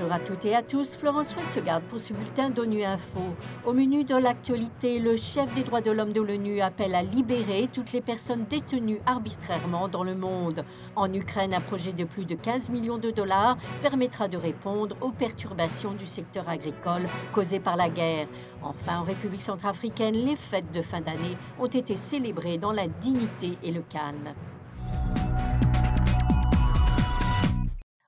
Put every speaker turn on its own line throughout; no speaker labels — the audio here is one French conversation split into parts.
Bonjour à toutes et à tous, Florence Westgard pour ce bulletin d'ONU Info. Au menu de l'actualité, le chef des droits de l'homme de l'ONU appelle à libérer toutes les personnes détenues arbitrairement dans le monde. En Ukraine, un projet de plus de 15 millions de dollars permettra de répondre aux perturbations du secteur agricole causées par la guerre. Enfin, en République centrafricaine, les fêtes de fin d'année ont été célébrées dans la dignité et le calme.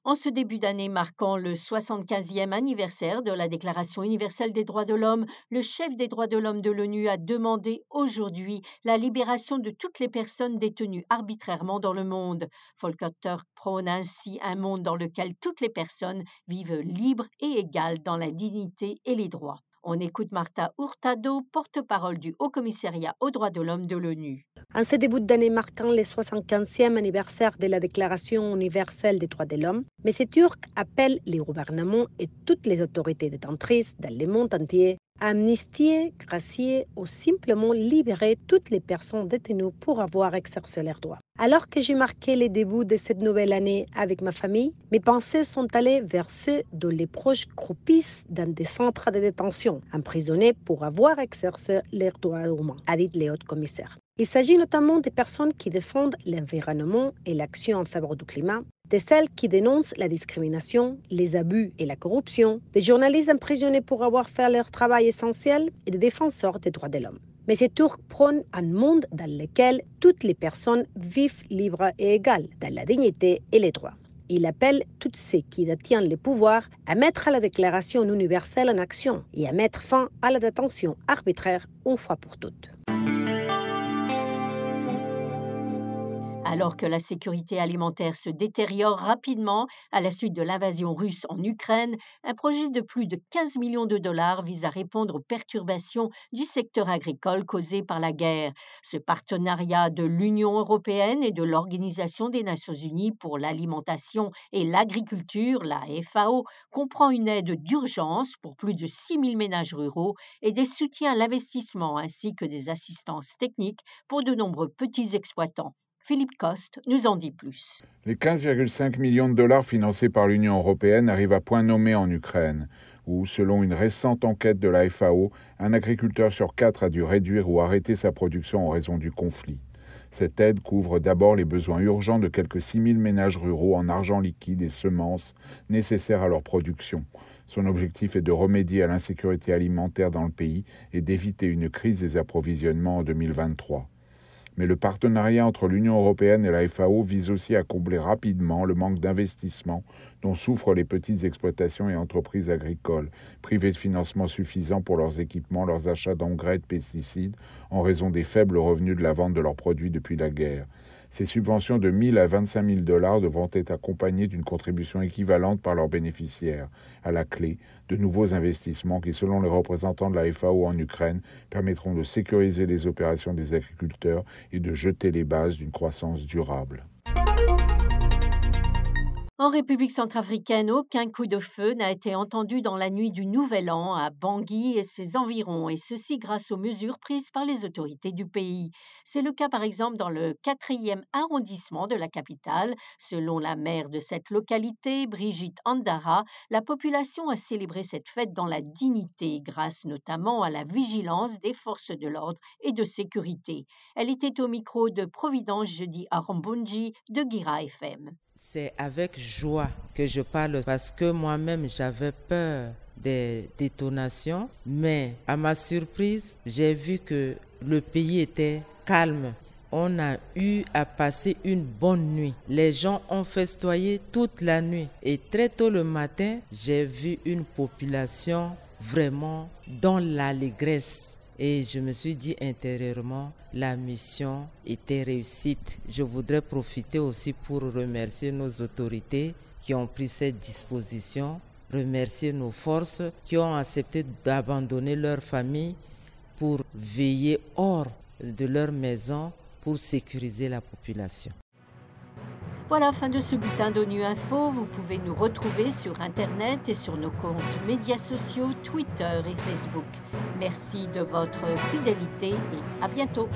En ce début d'année marquant le 75e anniversaire de la Déclaration universelle des droits de l'homme, le chef des droits de l'homme de l'ONU a demandé aujourd'hui la libération de toutes les personnes détenues arbitrairement dans le monde. Volker prône ainsi un monde dans lequel toutes les personnes vivent libres et égales dans la dignité et les droits. On écoute Marta Hurtado, porte-parole du Haut-Commissariat aux droits de l'homme de l'ONU.
En ce début d'année marquant le 75e anniversaire de la Déclaration universelle des droits de l'homme, M. Turc appelle les gouvernements et toutes les autorités détentrices dans le monde entier amnistier, gracier ou simplement libérer toutes les personnes détenues pour avoir exercé leurs droits. Alors que j'ai marqué le début de cette nouvelle année avec ma famille, mes pensées sont allées vers ceux dont les proches croupissent dans des centres de détention, emprisonnés pour avoir exercé leurs droits humains, a dit le haut-commissaire. Il s'agit notamment des personnes qui défendent l'environnement et l'action en faveur du climat, de celles qui dénoncent la discrimination, les abus et la corruption, des journalistes emprisonnés pour avoir fait leur travail essentiel et des défenseurs des droits de l'homme. Mais ces tours prônent un monde dans lequel toutes les personnes vivent libres et égales dans la dignité et les droits. Il appelle tous ceux qui détiennent le pouvoir à mettre la Déclaration universelle en action et à mettre fin à la détention arbitraire une fois pour toutes.
Alors que la sécurité alimentaire se détériore rapidement à la suite de l'invasion russe en Ukraine, un projet de plus de 15 millions de dollars vise à répondre aux perturbations du secteur agricole causées par la guerre. Ce partenariat de l'Union européenne et de l'Organisation des Nations unies pour l'alimentation et l'agriculture, la FAO, comprend une aide d'urgence pour plus de 6 000 ménages ruraux et des soutiens à l'investissement ainsi que des assistances techniques pour de nombreux petits exploitants. Philippe Coste nous en dit plus.
Les 15,5 millions de dollars financés par l'Union européenne arrivent à point nommé en Ukraine, où, selon une récente enquête de la FAO, un agriculteur sur quatre a dû réduire ou arrêter sa production en raison du conflit. Cette aide couvre d'abord les besoins urgents de quelques 6 000 ménages ruraux en argent liquide et semences nécessaires à leur production. Son objectif est de remédier à l'insécurité alimentaire dans le pays et d'éviter une crise des approvisionnements en 2023 mais le partenariat entre l'Union européenne et la FAO vise aussi à combler rapidement le manque d'investissement dont souffrent les petites exploitations et entreprises agricoles, privées de financement suffisant pour leurs équipements, leurs achats d'engrais et de pesticides, en raison des faibles revenus de la vente de leurs produits depuis la guerre. Ces subventions de 1 000 à 25 000 dollars devront être accompagnées d'une contribution équivalente par leurs bénéficiaires. À la clé, de nouveaux investissements qui, selon les représentants de la FAO en Ukraine, permettront de sécuriser les opérations des agriculteurs et de jeter les bases d'une croissance durable.
En République centrafricaine, aucun coup de feu n'a été entendu dans la nuit du Nouvel An à Bangui et ses environs, et ceci grâce aux mesures prises par les autorités du pays. C'est le cas par exemple dans le quatrième arrondissement de la capitale. Selon la maire de cette localité, Brigitte Andara, la population a célébré cette fête dans la dignité, grâce notamment à la vigilance des forces de l'ordre et de sécurité. Elle était au micro de Providence jeudi à Rambunji de Gira FM.
C'est avec joie que je parle parce que moi-même j'avais peur des détonations, mais à ma surprise, j'ai vu que le pays était calme. On a eu à passer une bonne nuit. Les gens ont festoyé toute la nuit et très tôt le matin, j'ai vu une population vraiment dans l'allégresse et je me suis dit intérieurement, la mission était réussite. Je voudrais profiter aussi pour remercier nos autorités qui ont pris cette disposition, remercier nos forces qui ont accepté d'abandonner leur famille pour veiller hors de leur maison pour sécuriser la population.
Voilà, fin de ce bulletin d'ONU Info. Vous pouvez nous retrouver sur Internet et sur nos comptes médias sociaux, Twitter et Facebook. Merci de votre fidélité et à bientôt.